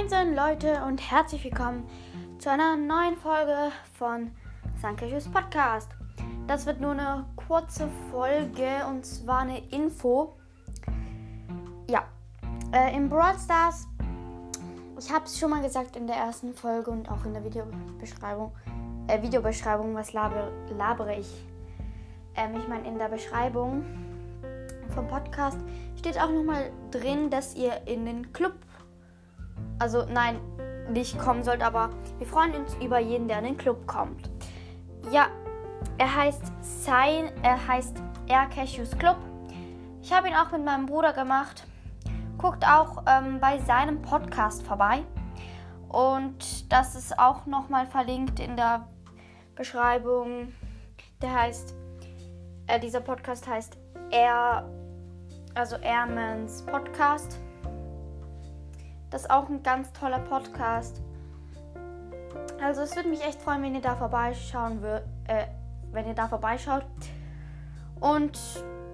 Moinsen Leute und herzlich willkommen zu einer neuen Folge von Sankeshus Podcast. Das wird nur eine kurze Folge und zwar eine Info. Ja, äh, in Brawl Stars, ich habe es schon mal gesagt in der ersten Folge und auch in der Videobeschreibung, äh, Videobeschreibung, was laber, labere ich? Ähm, ich meine, in der Beschreibung vom Podcast steht auch nochmal drin, dass ihr in den Club also nein, nicht kommen sollt, aber wir freuen uns über jeden, der in den Club kommt. Ja, er heißt Sein, er heißt Air Cashews Club. Ich habe ihn auch mit meinem Bruder gemacht. Guckt auch ähm, bei seinem Podcast vorbei. Und das ist auch nochmal verlinkt in der Beschreibung. Der heißt, äh, dieser Podcast heißt Air, also Airmans Podcast. Das ist auch ein ganz toller Podcast. Also es würde mich echt freuen, wenn ihr da vorbeischauen würdet, äh, wenn ihr da vorbeischaut. Und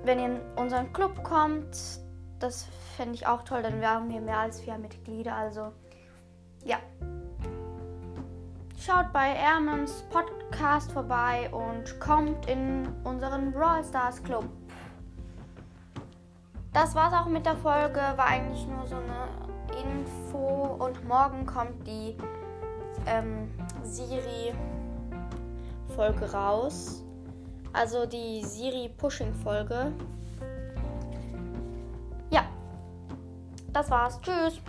wenn ihr in unseren Club kommt, das fände ich auch toll, denn wir haben hier mehr als vier Mitglieder. Also ja. Schaut bei Ermans Podcast vorbei und kommt in unseren Brawl Stars Club. Das war's auch mit der Folge. War eigentlich nur so eine Info und morgen kommt die ähm, Siri-Folge raus. Also die Siri-Pushing-Folge. Ja, das war's. Tschüss.